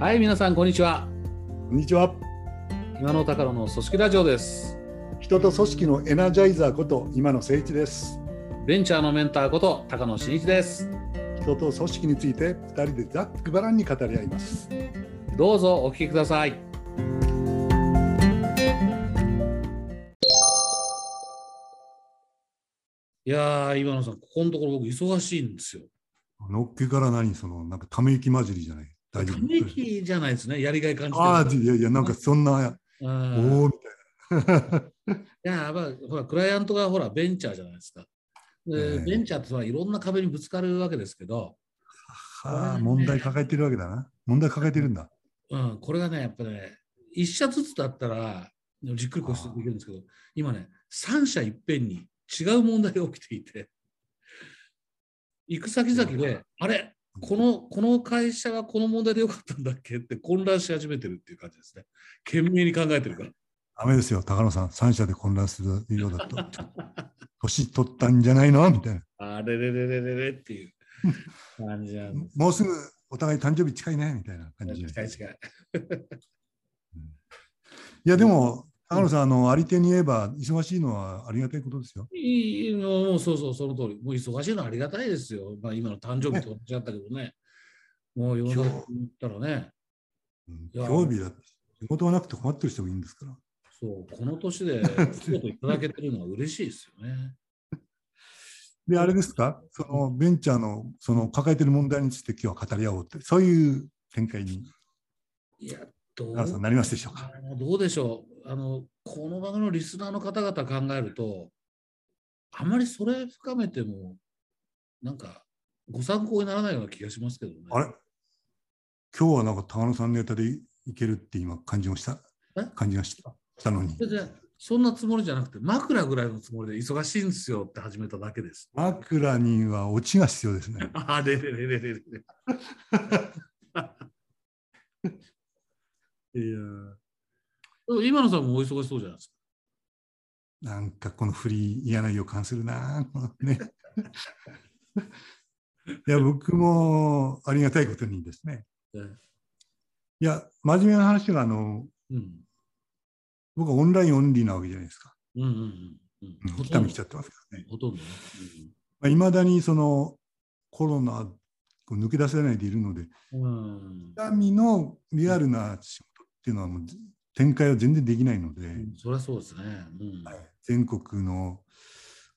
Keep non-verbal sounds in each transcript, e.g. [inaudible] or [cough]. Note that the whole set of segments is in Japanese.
はい、皆さん、こんにちは。こんにちは。今の高野の組織ラジオです。人と組織のエナジャイザーこと今野誠一です。ベンチャーのメンターこと高野真一です。人と組織について二人でざっくばらんに語り合います。どうぞお聞きください。いやー、今野さん、ここのところ僕忙しいんですよ。のっけから何そのなんかため息混じりじゃない。大丈た夫。め息じゃないですね、やりがい感じてるああいやいやなんかそんなうんおおみたいな。いや、まあ、ほら、クライアントがほら、ベンチャーじゃないですか。でええベンチャーっていろんな壁にぶつかるわけですけど、はあ問題抱えてるわけだな。問題抱えてるんだ。うん、これがね、やっぱね、一社ずつだったら、じっくりこうしてできるんですけど、今ね、三社いっぺんに違う問題が起きていて、行く先々で、あれ、このこの会社はこの問題でよかったんだっけ？って混乱し始めてるっていう感じですね。懸命に考えてるから。ダメですよ高野さん三社で混乱するようだと年取ったんじゃないの？みたいな。あれれれれれれっていう感じなんです。もうすぐお互い誕生日近いねみたいな感じで。[laughs] 近い近い。いやでも高野さんあのあり手に言えば忙しいのはありがたいことですよ。いいのもうそうそう、その通り。もう忙しいのはありがたいですよ。まあ、今の誕生日と同じだったけどね。もう世の中に言ったらね、うんいや興味だって仕事がなくて困ってる人もいるんですから。そう、この年でお仕事いただけてるのは嬉しいですよね。で、あれですか、そのベンチャーのその抱えてる問題について今日は語り合おうって、そういう展開にいや、どうなりますでしょうか？どうでしょうあの。この番組のリスナーの方々考えると、あまりそれ深めても、なんか、ご参考にならないような気がしますけどね。あれ？今日はなんか高野さんネタでいけるって今感じました？え？感じがしたしたのに。そんなつもりじゃなくて、枕ぐらいのつもりで忙しいんですよって始めただけです。枕にはオチが必要ですね。[laughs] あれれれれれれ。[laughs] いやー今野さんもお忙しそうじゃないですか。なんかこの振り嫌な予感するな。ね。いや、僕もありがたいことにですね。ねいや、真面目な話が、あの、うん僕はオンラインオンリーなわけじゃないですか。うんうんうんうんうん、来たみ来ちゃってますからね。ほとんどね。いまだにそのコロナ抜け出せないでいるので、うん痛みのリアルな仕事っていうのはもう展開は全然できないので、うんそりゃそうですね。うんはい全国の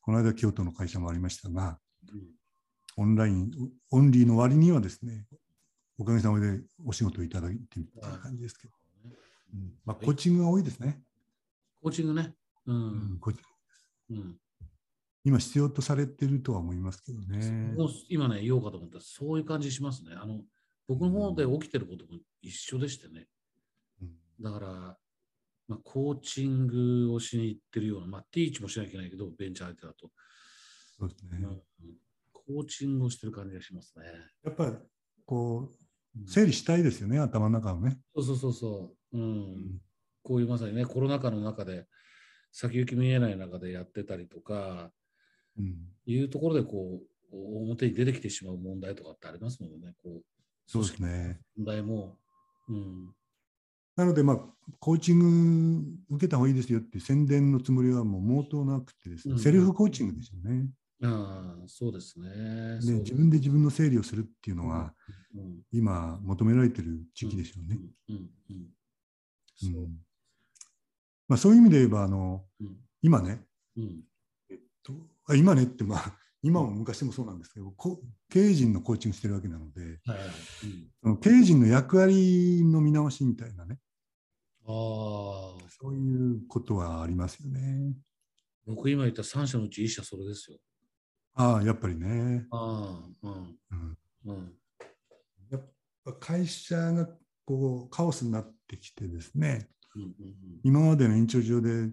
この間京都の会社もありましたが、オンラインオンリーの割にはですね、おかげさまでお仕事をいただいているという感じですけど、うんまあ、コーチングが多いですね。コーチングね。ううんんコーチうん今必要とされてるとは思いますけどね。今ね、言おうかと思ったら、そういう感じしますね。あの僕の方で起きてることも一緒でしてね。うんだから、まあ、コーチングをしに行ってるような、まあ、ティーチもしなきゃいけないけど、ベンチャー相手だと、そうですね。うん。コーチングをしてる感じがしますね。やっぱりこうん。う整理したいですよね、頭の中をね。そうそうそうそう、うん。ん。こういうまさにね、コロナ禍の中で、先行き見えない中でやってたりとか、うん。いうところでこう、表に出てきてしまう問題とかってありますのでね、こう、そうですね。問題も、うん、なので、まあ、コーチング受けた方がいいですよっていう宣伝のつもりはもう毛頭なくてですね、うんセルフコーチングですよね。ああ、そうですね。で自分で自分の整理をするっていうのが、うん今求められてる時期でしょうね。うんうんうんうそうん。まあ、そういう意味で言えばあのうん。今ねうん。とあ今ねって、まあ、今も昔もそうなんですけどこ経営陣のコーチングしてるわけなので経営陣の役割の見直しみたいなねそういうことはありますよね。僕今言った3社のうち1社それですよ。ああやっぱりね。ああ、うん、うん。うん、やっぱ会社がこうカオスになってきてですね。うん、うん今までの延長上で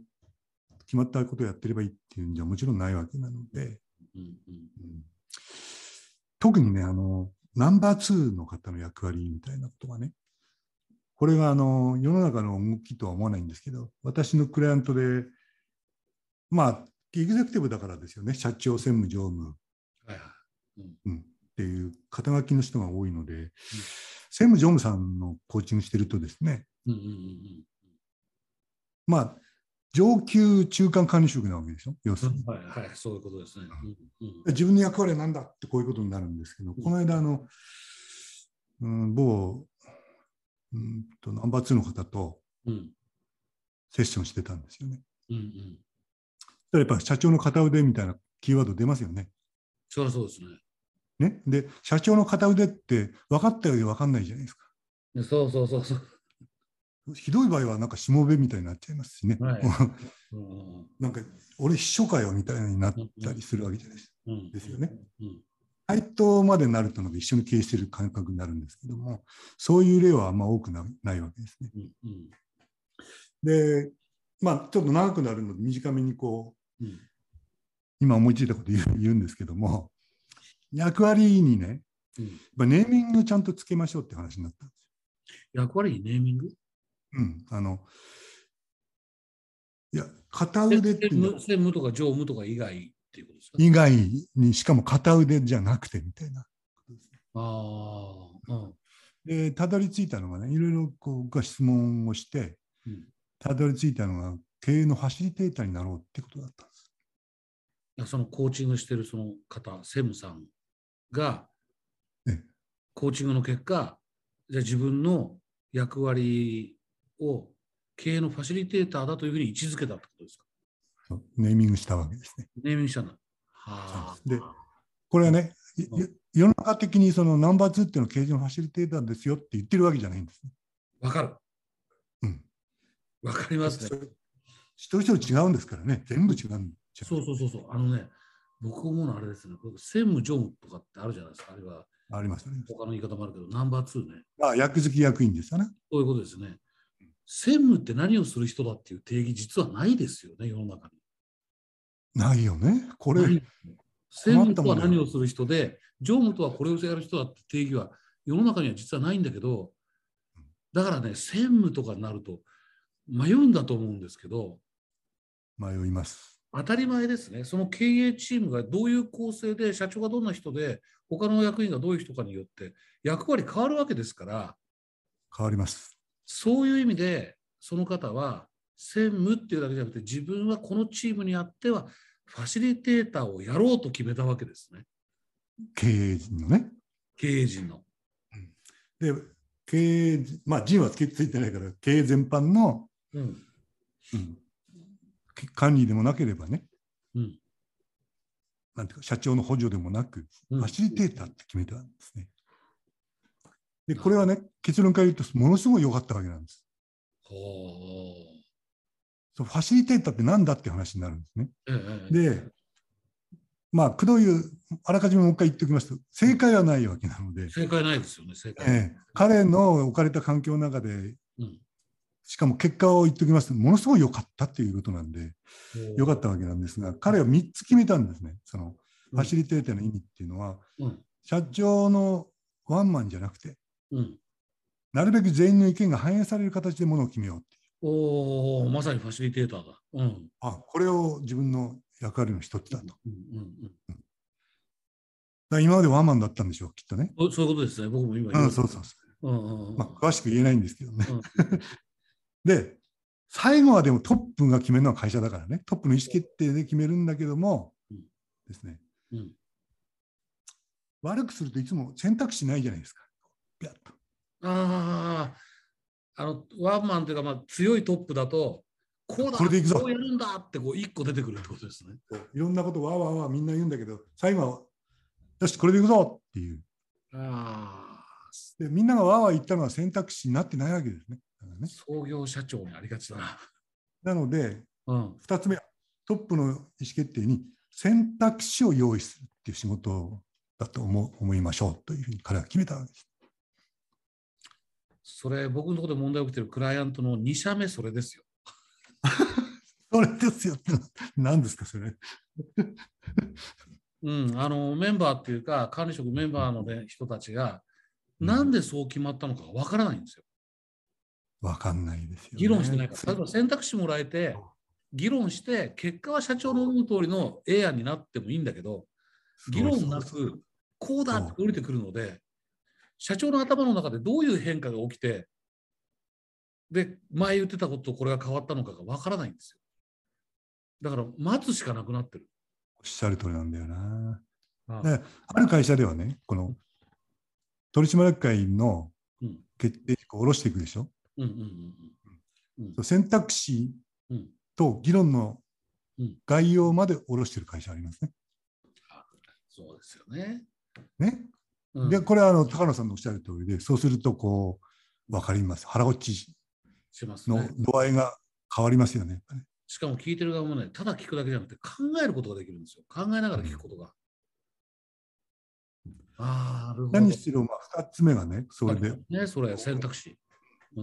決まったことをやってればいいっていうんじゃもちろんないわけなので、うん、うん、うん。特にねあのナンバー2の方の役割みたいなことがねこれがあの世の中の動きとは思わないんですけど私のクライアントでまあエグゼクティブだからですよね。社長専務常務。はいはい。うん。うん。っていう肩書きの人が多いので、専務常務さんのコーチングしてるとですね、うんうんうんまあ、上級中間管理職なわけでしょ、要するに。うん。はいはい、そういうことですね。うん。うん自分の役割は何だってこういうことになるんですけど、この間あの、うん、某、うんと、ナンバー2の方とうんセッションしてたんですよね。うんうん。やっぱり社長の片腕みたいなキーワード出ますよね。そりゃそうですね。ね？で、社長の片腕って分かったようで分かんないじゃないですか。でそうそうそうそう。ひどい場合はなんかしもべみたいになっちゃいますしね。はいうんなんか俺秘書かよみたいになったりするわけじゃないですか。うんですよね。うん配当までなるとのが一緒に経営している感覚になるんですけども、そういう例はあんま多くなないわけですね。うんうん。で、まあ、ちょっと長くなるので短めにこう、うん。今思いついたこと言う言うんですけども、役割にね、うん。ネーミングちゃんとつけましょうって話になったんです役割にネーミング？よ。うん、あのいや、片腕っていうのは。専務とか常務とか以外以外にしかも片腕じゃなくてみたいな。ああ、うんで、たどり着いたのがね、いろいろこう僕が質問をして、うんたどり着いたのが経営のファシリテーターになろうってことだったんです。いやそのコーチングしてるその方、専務さんがええ、コーチングの結果、じゃあ自分の役割を経営のファシリテーターだというふうに位置づけたってことですか？ネーミングしたわけですね。ネーミングしたんだ。でこれはね、いうんい世の中的にそのナンバー2っていうのは経営のファシリテーターですよって言ってるわけじゃないんですね。わかる。うん。わかりますね。一人一人違うんですからね、全部違うそうそうそうそう。あのね、僕思うのはあれですね。専務、常務とかってあるじゃないですか。あるいはありますよね。他の言い方もあるけど、ナンバー2ね。まあ、役付き役員ですよね。そういうことですね。専務って何をする人だっていう定義、実はないですよね、世の中に。ないよね。これ、専務とは何をする人で、常務とはこれをやる人だって定義は世の中には実はないんだけど、だからね、専務とかになると迷うんだと思うんですけど、迷います。当たり前ですね、その経営チームがどういう構成で、社長がどんな人で、他の役員がどういう人かによって役割変わるわけですから、変わります。そういう意味で、その方は専務っていうだけじゃなくて、自分はこのチームにあっては、ファシリテーターをやろうと決めたわけですね、経営陣のね。経営陣の。で、経営、まあ、陣はつけついてないから、経営全般の、うんうん管理でもなければね、うんなんていうか、社長の補助でもなく、うんファシリテーターって決めたんですね。で、これはね、結論から言うと、ものすごい良かったわけなんです。ほうファシリテーターって何だって話になるんですね。ええで、まあ、くどい、あらかじめもう一回言っておきますと、正解はないわけなので、正解ないですよね、正解。ええ彼の置かれた環境の中で、うんしかも結果を言っておきますと、ものすごい良かったっていうことなんで、良かったわけなんですが、彼は3つ決めたんですね。そのファシリテーターの意味っていうのは、うん社長のワンマンじゃなくて、うん、なるべく全員の意見が反映される形でものを決めようって。おお、まさにファシリテーターだ。うん。あ、これを自分の役割の一つだと。だかうんうんら今までワンマンだったんでしょう、きっとね。うん、そういうことですね、僕も今うん、そうそうそうんうんうんう。まあ、詳しく言えないんですけどね。うん [laughs] で、最後はでもトップが決めるのは会社だからね、トップの意思決定で決めるんだけども、うんですね、うん悪くするといつも選択肢ないじゃないですか。ピャッとああ、あの、ワンマンというか、まあ、強いトップだと、こうだ、これでいくぞこうやるんだって、こう、一個出てくるってことですね。いろんなことわーわーわーみんな言うんだけど、最後は、よし、これでいくぞっていう。ああ、でみんながわーわー言ったのは選択肢になってないわけですね。だからね創業社長にありがちだな。なので、うん。2つ目はトップの意思決定に選択肢を用意するっていう仕事だと思う思いましょうというふうに彼は決めたわけです。それ、僕のところで問題起きてるクライアントの2社目、それですよ。[laughs] それですよって何ですかそれ。うん、あのメンバーっていうか、管理職メンバーの、ね、人たちが、なんでそう決まったのかわからないんですよ。わかんないですよ、ね。議論してないから。例えば選択肢もらえて、議論して、結果は社長の思う通りの A 案になってもいいんだけど、議論なく、こうだって降りてくるので、社長の頭の中でどういう変化が起きて、で、前言ってたこととこれが変わったのかがわからないんですよ。だから待つしかなくなってる。おっしゃる通りなんだよな。あである会社ではね、この取締役会のうん決定事項を下ろしていくでしょ。うんうんうんうん選択肢うんと議論のうん概要まで下ろしている会社ありますね。そうですよね。ねうんで、これはあの高野さんのおっしゃる通りで、そうするとこう、分かります。腹落ちの。度合いが変わりますよね。ねしかも聞いてる側もね、ただ聞くだけじゃなくて考えることができるんですよ。考えながら聞くことが。ああ、なるほど。何しろ、まあ、2つ目がね、それでね、それ選択肢。うん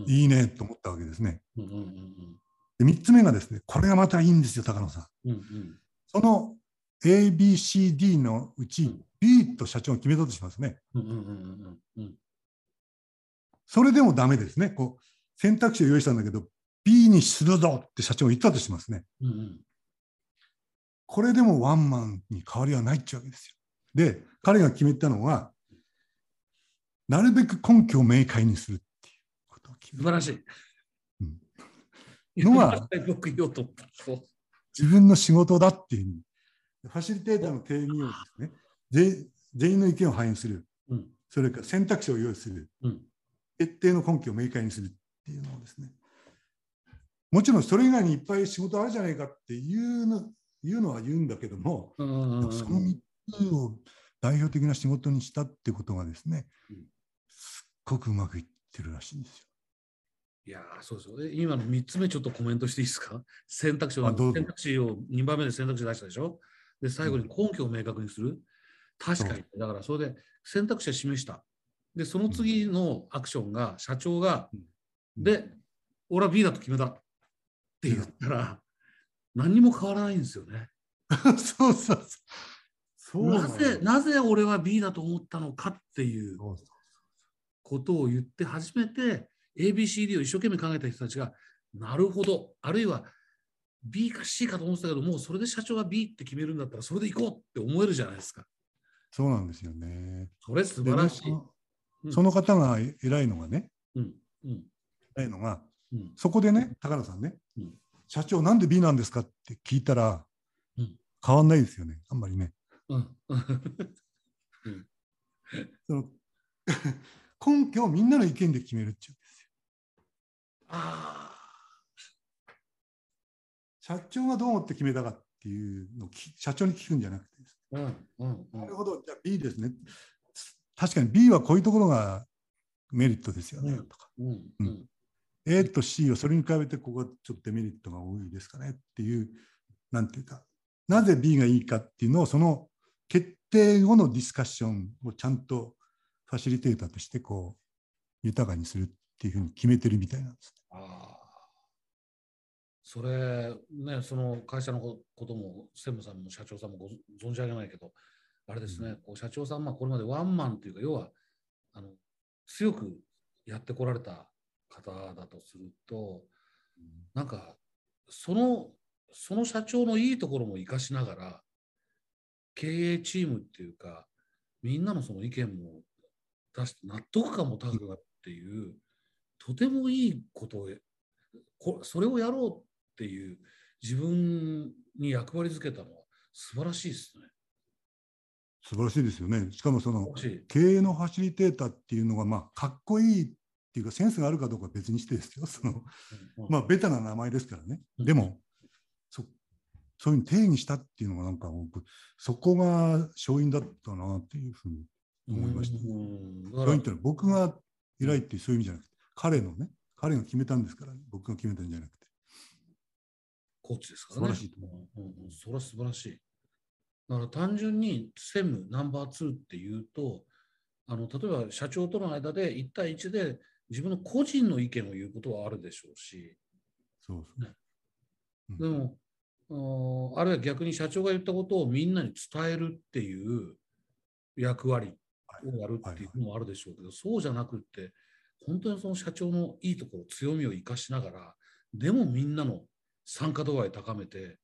いいねと思ったわけですね。うんうんうんで3つ目がですね、これがまたいいんですよ、高野さん。うんうんその ABCD のうちうん B と社長が決めたとしますね。それでもダメですね。こう選択肢を用意したんだけど、B にするぞって社長が言ったとしますね。うんうんこれでもワンマンに変わりはないってわけですよ。で、彼が決めたのは、なるべく根拠を明快にするっていうことを決めた素晴らしい。うんのは [laughs] 僕言おうと思った。そう自分の仕事だっていうファシリテーターの定義をですね、全全員の意見を反映する、うん。それから選択肢を用意する、うん。決定の根拠を明快にするっていうのをですね、もちろんそれ以外にいっぱい仕事あるじゃないかっていうの言うのは言うんだけども、その3つを代表的な仕事にしたってことがですねうん、すっごくうまくいってるらしいんですよ。いやーそうですよ。え今の3つ目ちょっとコメントしていいですか選択肢を選択肢を2番目で選択肢出したでしょで、最後に根拠を明確にする。確かに。だからそれで選択肢は示した。で、その次のアクションが社長が、で、俺は B だと決めたって言ったら、何にも変わらないんですよね。[laughs] そうそうそう。なぜ、なぜ俺は B だと思ったのかっていうことを言って初めて ABCD を一生懸命考えた人たちがなるほどあるいは B か C かと思ってたけどもうそれで社長が B って決めるんだったらそれで行こうって思えるじゃないですか。そうなんですよね。それ素晴らしい。その方が偉いのがね、うんうん偉いのが、うんそこでね、高野さんね、うん社長なんで B なんですかって聞いたら、うん変わんないですよね、あんまりね。うん [laughs] その [laughs] 根拠をみんなの意見で決めるっていうんですよ。あ社長がどう思って決めたかっていうのをき社長に聞くんじゃなくてですあ、うんうんうね、なんるほど、じゃあ B ですね。確かに B はこういうところがメリットですよね、うんとか。うんうん。A と C はそれに比べてここはちょっとデメリットが多いですかねっていう、なんていうか、なぜ B がいいかっていうのを、その決定後のディスカッションをちゃんとファシリテーターとしてこう豊かにするっていうふうに決めてるみたいなんです。ああそれねその会社のこことも専務さんも社長さんもご存じ上げないけどあれですね、こう社長さんまあこれまでワンマンというか要はあの強くやってこられた方だとするとなんかそのその社長のいいところも生かしながら経営チームっていうかみんなのその意見も出して納得感も高くなっていうとてもいいことをこそれをやろうっていう自分に役割づけたのは素晴らしいですね。素晴らしいですよね。しかもその。経営のファシリテーターっていうのが、まあ、かっこいいっていうか、センスがあるかどうかは別にしてですよ。そのうんまあ、ベタな名前ですからね。うんでも、そそういうふうに定義したっていうのが、なんか僕、そこが勝因だったなっていうふうに思いました。勝因ってのは僕が偉いっていうそういう意味じゃなくて、彼のね、彼が決めたんですから、僕が決めたんじゃなくて。コーチですからね。素晴らしいと思うんうんうんそれは素晴らしい。だから単純に専務ナンバー2っていうと、あの例えば社長との間で1対1で自分の個人の意見を言うことはあるでしょうし、そうそう。うんでも、あるいは逆に社長が言ったことをみんなに伝えるっていう役割をやるっていうのもあるでしょうけど、そうじゃなくって、本当にその社長のいいところ、強みを生かしながら、でもみんなの参加度合い高めて、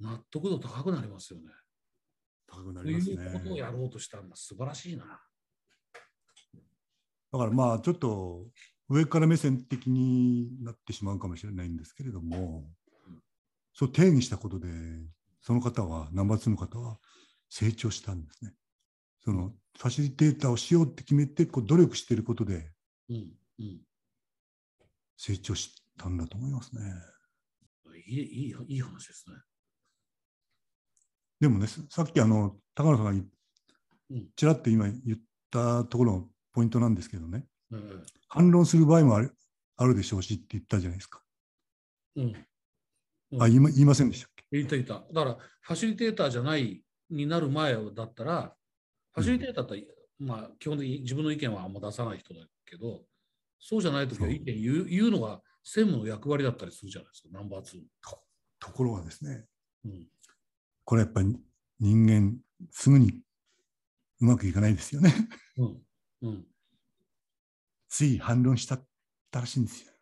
納得度高くなりますよね。高くなとりますいうことをね。やろうとしたんだ。素晴らしいな。だからまあちょっと上から目線的になってしまうかもしれないんですけれども、そう定義したことで、その方は、ナンバー2の方は成長したんですね。そのファシリテーターをしようって決めてこう努力していることでうんうん成長したんだと思いますね。いいいいいい話ですね。でもね、さっきあの高野さんがちらっと今言ったところのポイントなんですけどね、え反論する場合もあるあるでしょうしって言ったじゃないですか。えうん。うん。あ言いま言いませんでしたっけ？言った言った。だから、ファシリテーターじゃないになる前だったら、ファシリテーターって、まあ、基本的に自分の意見はあんま出さない人だけど、そうじゃないときは意見言う言うのが専務の役割だったりするじゃないですか、ナンバー2。ところがですね、うん、これやっぱり人間すぐにうまくいかないですよね。うん、うん。つい反論したったらしいんですよ。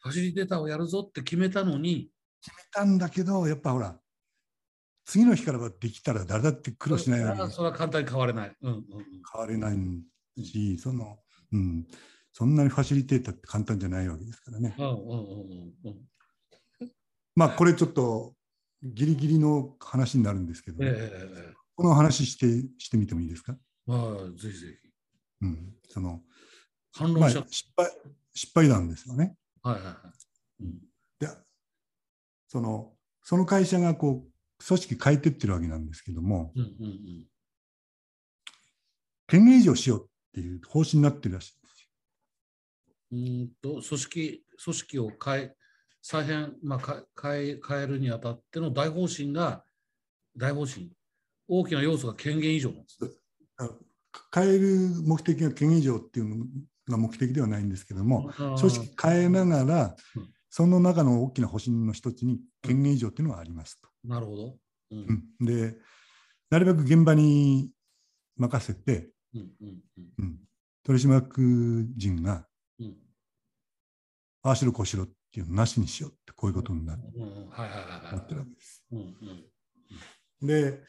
ファシリテーターをやるぞって決めたのに、決めたんだけど、やっぱほら、次の日からはできたら誰だって苦労しないそれは簡単に変われない。うんうんうん変われないし、その、うん、そんなにファシリテーターって簡単じゃないわけですからね。まあ、これちょっとギリギリの話になるんですけど、ええええこの話してしてみてもいいですか、まあ、ぜひぜひ。うん、その、まあ、反論しちゃっ失敗、失敗談ですよね。た。はいはいはい。うんで、その、その会社がこう、組織変えてってるわけなんですけども、うんうんうん権限移譲しようっていう方針になってるらしい。うーんと組織組織を変え再編、まあ、か変え変えるにあたっての大方針が大方針大きな要素が権限以上なんです。変える目的が権限移譲っていうのが目的ではないんですけども、組織変えながらうん、その中の大きな方針の一つに権限移譲っていうのがありますと。なるほど。うんうんで、なるべく現場に任せて、うんうんうんうん取締役人が、うんああしろこうしろっていうのなしにしようって、こういうことになっうんうんはいはいはいなってるはわけです。い。うんうんで、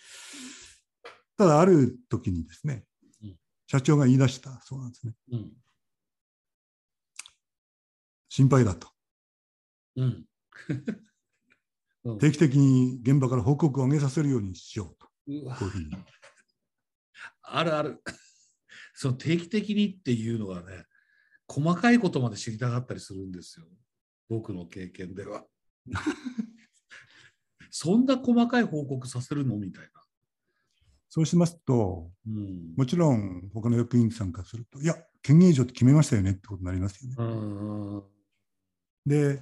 ただある時にですねうん、社長が言い出したそうなんですね。うん心配だと。うんうん定期的に現場から報告を上げさせるようにしようと。うわこういうふうに。あるある。[laughs] その定期的にっていうのがね、細かいことまで知りたかったりするんですよ。僕の経験では。[laughs] そんな細かい報告させるの？みたいな。そうしますと、うん。もちろん他の役員さんからすると、いや、権限以上って決めましたよねってことになりますよね。うんうんで、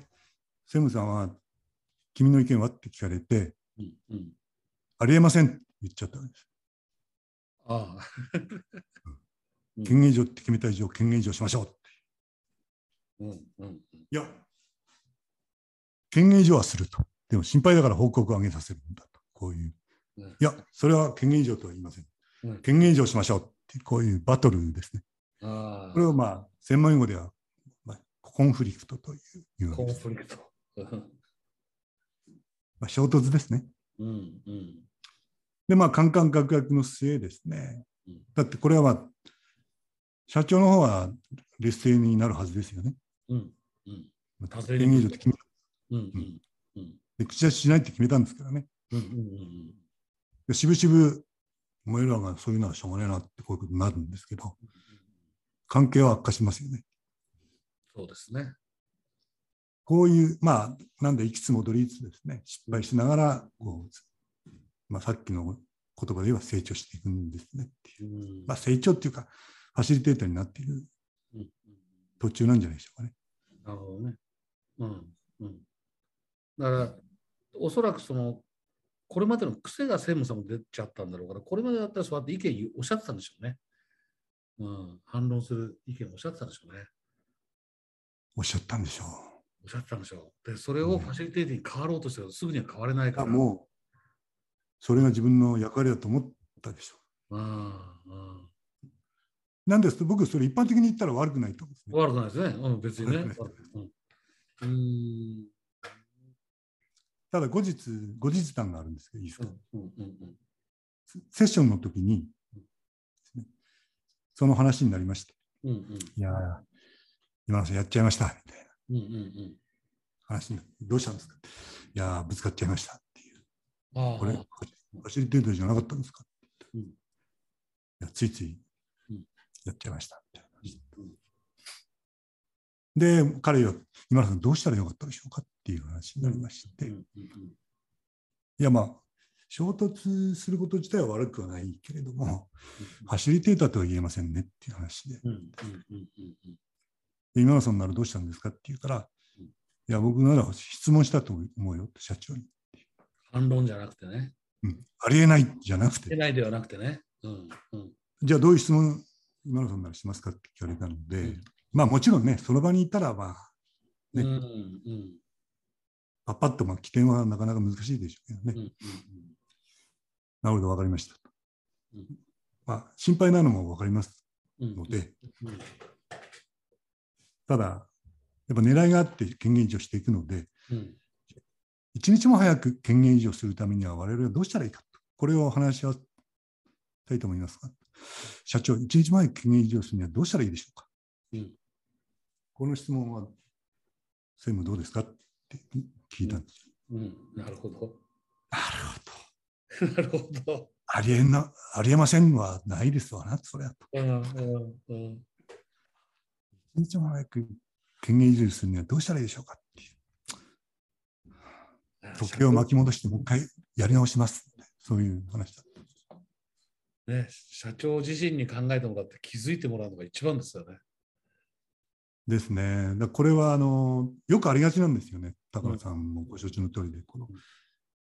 専務さんは、君の意見は？って聞かれて、うんうんありえませんって言っちゃったわけです。ああ。[laughs] うん権限以上って決めた以上、権限以上しましょうって。うんうんうんいや、権限以上はすると。でも心配だから報告を上げさせるんだと。こういう。うんいや、それは権限以上とは言いません。うん権限以上しましょうって、こういうバトルですね。これをまあ、専門用語では、まあ、コンフリクトというコン。フリクト。まあ、衝突ですね。うんうんで、まあ、カンカンガクガクの末ですねうん。だってこれはまあ、社長の方は劣勢になるはずですよね。うんうんまって決めうんうんうんで口出ししないって決めたんですからね。うんうんうんでしぶしぶ、お前らがそういうのはしょうがないなってこういうことになるんですけど、関係は悪化しますよね。そうですね。こういう、まあ、なんで、いきつ戻りつつですね、失敗しながら、こう、まあ、さっきの言葉で言えば成長していくんですねっていう。うんまあ、成長っていうか、ファシリテーターになっている途中なんじゃないでしょうかね。なるほどね。うんうん。だから、おそらくその、これまでの癖が専務さんも出ちゃったんだろうから、これまでだったらそうやって意見おっしゃってたんでしょうね。うん、反論する意見をおっしゃってたんでしょうね。おっしゃったんでしょおっしゃってたんでしょう。で、それをファシリテーティに変わろうとしてもすぐには変われないかう。ら。もう、それが自分の役割だと思ったでしょうんうん。う。なんですと、僕、それ一般的に言ったら悪くないと思うんですね。悪くないですね。うん、別にね。うんうんただ、後日、後日談があるんですけど、いいですか？うんうんうんセッションの時に、ねその話になりました。うんうんいやー、今野さんやっちゃいましたみたいなうんうん話になってどうしたんですか？いやー、ぶつかっちゃいましたっていう。これ、ファシリテーターじゃなかったんですか、うんいやついついうんやっちゃいましたみたいな。話うんで、彼は、今野さんどうしたらよかったでしょうかっていう話になりまして、いや、まあ、衝突すること自体は悪くはないけれども、ファシリテーターとは言えませんねっていう話で、で今野さんならどうしたんですかって言うから、うん。いや、僕なら質問したと思うよって社長に。反論じゃなくてね。うん、ありえないじゃなくて、出ないではなくてね。うんうん。じゃあどういう質問、今野さんならしますかって聞かれたので、うん。まあもちろんね、その場にいたら、まあ、ね。うんうんパッパッと、まあ、起点はなかなか難しいでしょうけどね。うんうんなるほど、わかりましたと。うん。まあ、心配なのもわかりますうんので、うん。ただ、やっぱ狙いがあって権限移譲していくので、うん。一日も早く権限移譲するためには我々はどうしたらいいかと。これを話し合いたいと思いますが、社長、一日も早く権限移譲するにはどうしたらいいでしょうか？うんこの質問は、専務どうですか？って聞いたんですよ。うんなるほど。なるほど。[laughs] なるほど。ありえな、ありえませんはないですわな、それはと。うんうんうん一日も早く権限移譲するにはどうしたらいいでしょうか？っていう。時計を巻き戻してもう一回やり直します。そういう話だった。ね、社長自身に考えてもらって気づいてもらうのが一番ですよね。ですね。だこれはあのよくありがちなんですよね。高野さんもご承知の通りで。この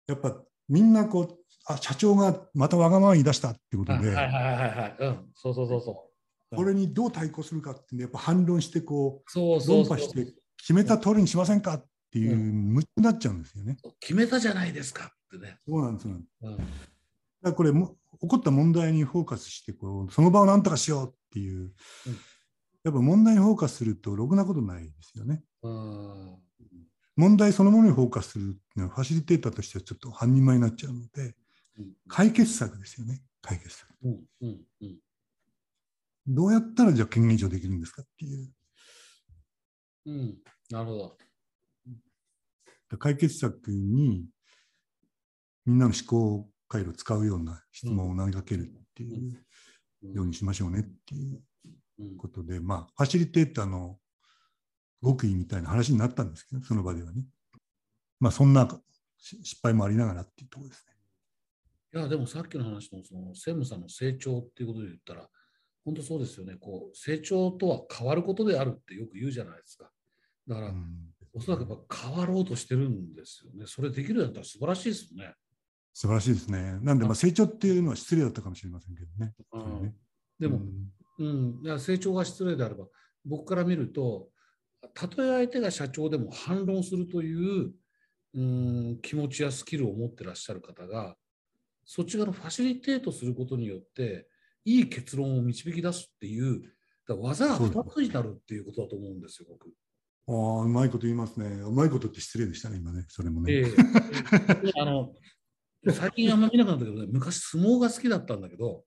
やっぱみんなこう、あ社長がまたわがまま言い出したってことで、はいはいはいはいはい。うん、そうそうそうそう。これにどう対抗するかってね、やっぱ反論してこそう論破して決めた通りにしませんかっていう、う無になっちゃうんですよね。決めたじゃないですかってね。そうなんですよ。だかうんらこれも、起こった問題にフォーカスしてこう、その場を何とかしようっていう、やっぱ問題にフォーカスすると、ろくなことないですよね。うん問題そのものにフォーカスするっていうのは、ファシリテーターとしてはちょっと半人前になっちゃうので、うん解決策ですよね、解決策。うんうんうんどうやったらじゃあ権限移譲できるんですかっていう。うんなるほど。解決策にみんなの思考回路を使うような質問を投げかけるっていうようにしましょうねっていううんことで、まあ、ファシリテーターの極意みたいな話になったんですけど、その場ではね。まあ、そんなし失敗もありながらっていうところですね。いや、でもさっきの話のその専務さんの成長っていうことで言ったら、本当そうですよね。こう成長とは変わることであるってよく言うじゃないですか。だから、うんおそらくやっぱ変わろうとしてるんですよね。それできるんだったら素晴らしいですよね。素晴らしいですね。なんで、まあ、成長っていうのは失礼だったかもしれませんけどね。でも、うんうん、いや成長が失礼であれば、僕から見ると、たとえ相手が社長でも反論するという、うん、気持ちやスキルを持ってらっしゃる方が、そっち側のファシリテートすることによって、いい結論を導き出すっていう、だ技が2つになるっていうことだと思うんですよ、僕。ああ、うまいこと言いますね。うまいことって失礼でしたね、今ね。それもね。ええ [laughs] あの最近あんま見なくなったけどね、昔相撲が好きだったんだけど、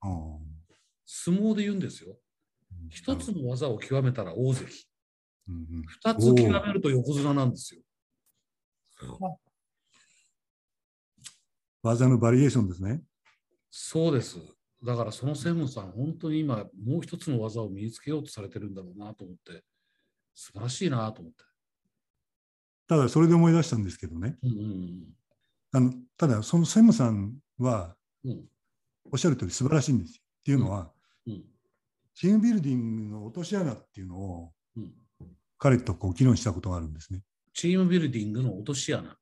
ああ相撲で言うんですよ。一つの技を極めたら大関。うんうん二つ極めると横綱なんですよ。技のバリエーションですね。そうです。だからその専務さん、本当に今、もう一つの技を身につけようとされてるんだろうなと思って、素晴らしいなと思って。ただ、それで思い出したんですけどね。うんうんあのただ、その専務さんは、おっしゃる通り素晴らしいんですよ。っていうのは、うんチームビルディングの落とし穴っていうのをうん彼とこう議論したことがあるんですね。チームビルディングの落とし穴。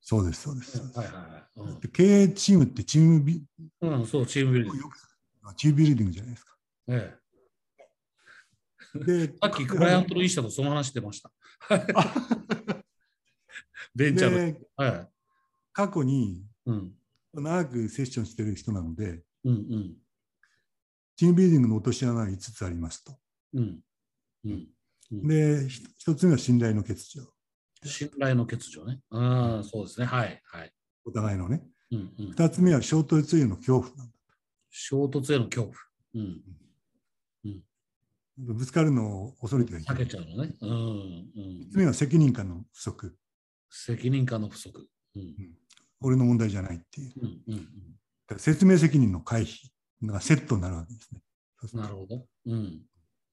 そうです、そうです。はいはいはいで経営チームってチームビうんうん、そう、チームビルディング。チームビルディングじゃないですか。ええ、で、[laughs] さっきクライアントの医者とその話してました。[laughs] ベンチャーの。ではい。過去にうん長くセッションしてる人なので、うんうんチームビルディングの落とし穴が5つありますと。うんうんで、ひ一つ目は信頼の欠如。信頼の欠如ね。うん、そうですね。はい。はい。お互いのね。うんうん、二つ目は衝突への恐怖なんだ。衝突への恐怖。うん。ぶつかるのを恐れてはいけ避ない。けちゃうのね。うん。うん3つ目は責任感の不足。責任感の不足。うん。俺の問題じゃないっていう。うん。うん。だから説明責任の回避がセットになるわけですね。なるほど。うん。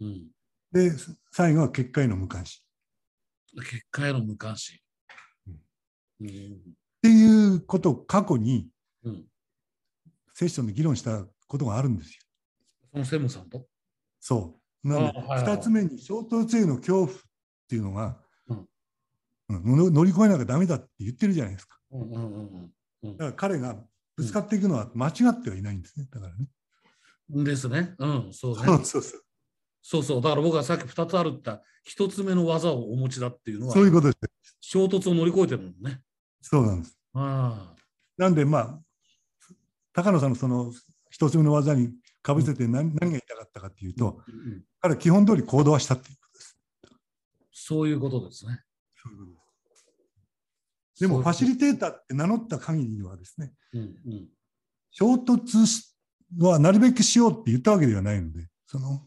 うん。で、最後は結果への無関心。結果への無関心。うんうん。っていうことを過去にうん。セッションで議論したことがあるんですよ。その専務さんと？そう。なので、あはいはい2つ目に衝突への恐怖っていうのが、乗り越えなきゃダメだって言ってるじゃないですか。だから彼がぶつかっていくのは間違ってはいないんですね。だからね。ですね。うん、そうね。そうそうそう。そうそう。だから僕はさっき2つあるって言った1つ目の技をお持ちだっていうのはそういうことです。衝突を乗り越えてるもんね。そうなんです。あなんで、まあ、高野さんのその一つ目の技にかぶせて何,、何が言いたかったかっていうあ、と、うんうん彼は基本通り行動はしたっていうことです。そういうことですね。でも、ファシリリテーターって名乗った限りはですね、うんうん、衝突しはなるべくしようって言ったわけではないので、その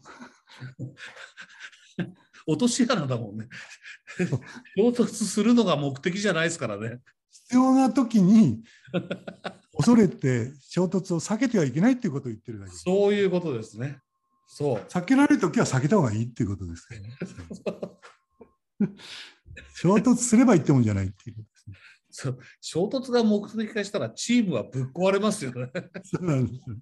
[laughs] 落とし穴だもんね。衝突するのが目的じゃないですからね。必要な時に恐れて衝突を避けてはいけないっていうことを言ってるだけ。そういうことですね。そう。避けられる時は避けた方がいいっていうことですね。[laughs] 衝突すればいいってもんじゃないっていう。そう衝突が目的化したらチームはぶっ壊れますよね。[laughs] そうなんですよ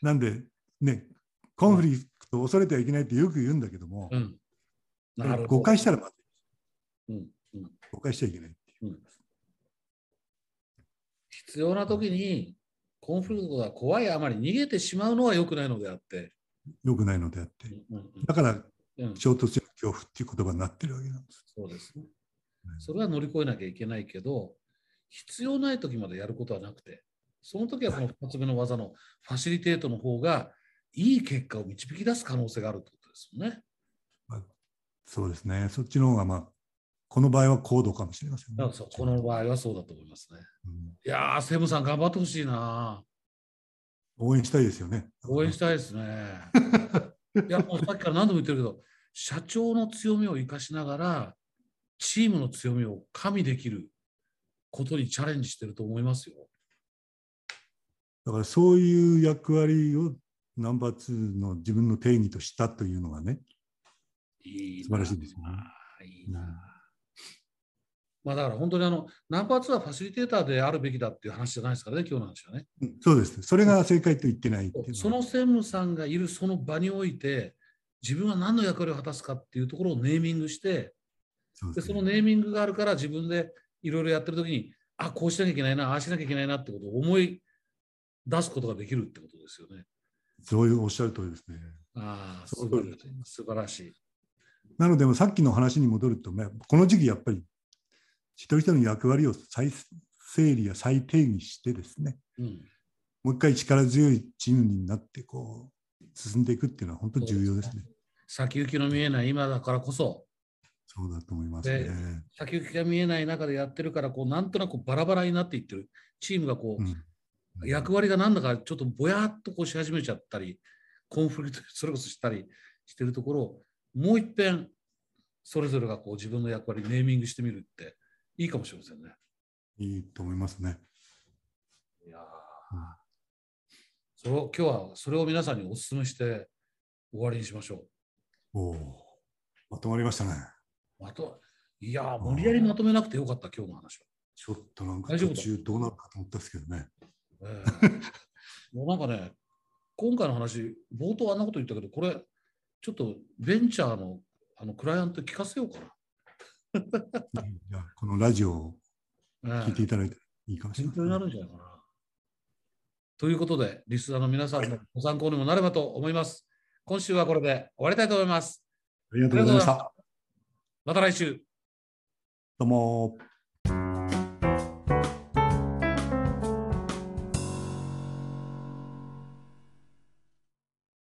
なんで、ね、コンフリクトを恐れてはいけないってよく言うんだけども、うん。なるほど。誤解したらまずいうんうん誤解しちゃいけないっていう。必要な時にコンフリクトが怖いあまり逃げてしまうのは良くないのであって。よくないのであって。うんうんだから、うんうん衝突への恐怖っていう言葉になってるわけなんです。そうですねうん。それは乗り越えなきゃいけないけど、必要ない時までやることはなくて、その時はこの2つ目の技のファシリテートの方がいい結果を導き出す可能性があるということですよね。そうですね。そっちの方が、まあ、この場合は高度かもしれませんね。そうこの場合はそうだと思いますね。うんいやー、セムさん頑張ってほしいな。応援したいですよね。応援したいですね。[laughs] いや、もうさっきから何度も言ってるけど、社長の強みを生かしながら、チームの強みを加味できることにチャレンジしてると思いますよ。だからそういう役割をナンバー2の自分の定義としたというのがね、いいな素晴らしいですよね。いいな。まあだから本当にあの、ナンバー2はファシリテーターであるべきだっていう話じゃないですからね、今日の話はね。うんそうです。それが正解と言ってないその専務さんがいるその場において、自分は何の役割を果たすかっていうところをネーミングして、でそのネーミングがあるから自分でいろいろやってる時に、あ、こうしなきゃいけないな、ああしなきゃいけないなってことを思い出すことができるってことですよね。そういうおっしゃる通りですね。ああ、そ素晴素晴らしい。なので、さっきの話に戻ると、ね、この時期やっぱり一人一人の役割を再整理や再定義してですね、うん、もう一回力強いチームになってこう進んでいくっていうのは本当に重要ですね。先行きの見えない今だからこそ、そうだと思いますでね。先行きが見えない中でやってるから、こうなんとなくバラバラになっていってる。チームがこう、うん役割がなんだかちょっとぼやっとこうし始めちゃったり、コンフリクト [laughs] それこそしたりしてるところを、もう一遍、それぞれがこう自分の役割ネーミングしてみるっていいかもしれませんね。いいと思いますね。いやーそれを今日はそれを皆さんにお勧めして終わりにしましょおお、まとまりましたね。う。まといやー無理やりまとめなくてよかった、今日の話は。ちょっとなんか途中どうなるかと思ったんですけどね。ええ [laughs] もうなんかね、今回の話、冒頭あんなこと言ったけど、これ、ちょっとベンチャーのあのクライアントに聞かせようかうんじゃあこのラジオをな。聞いていええただいていいかもしれ勉強にな。ないるんじゃないかな。ということで、リスナーの皆さんのご参考にもなればと思います。今週はこれで終わりたいと思います。ありがとうございました。また来週。どうも。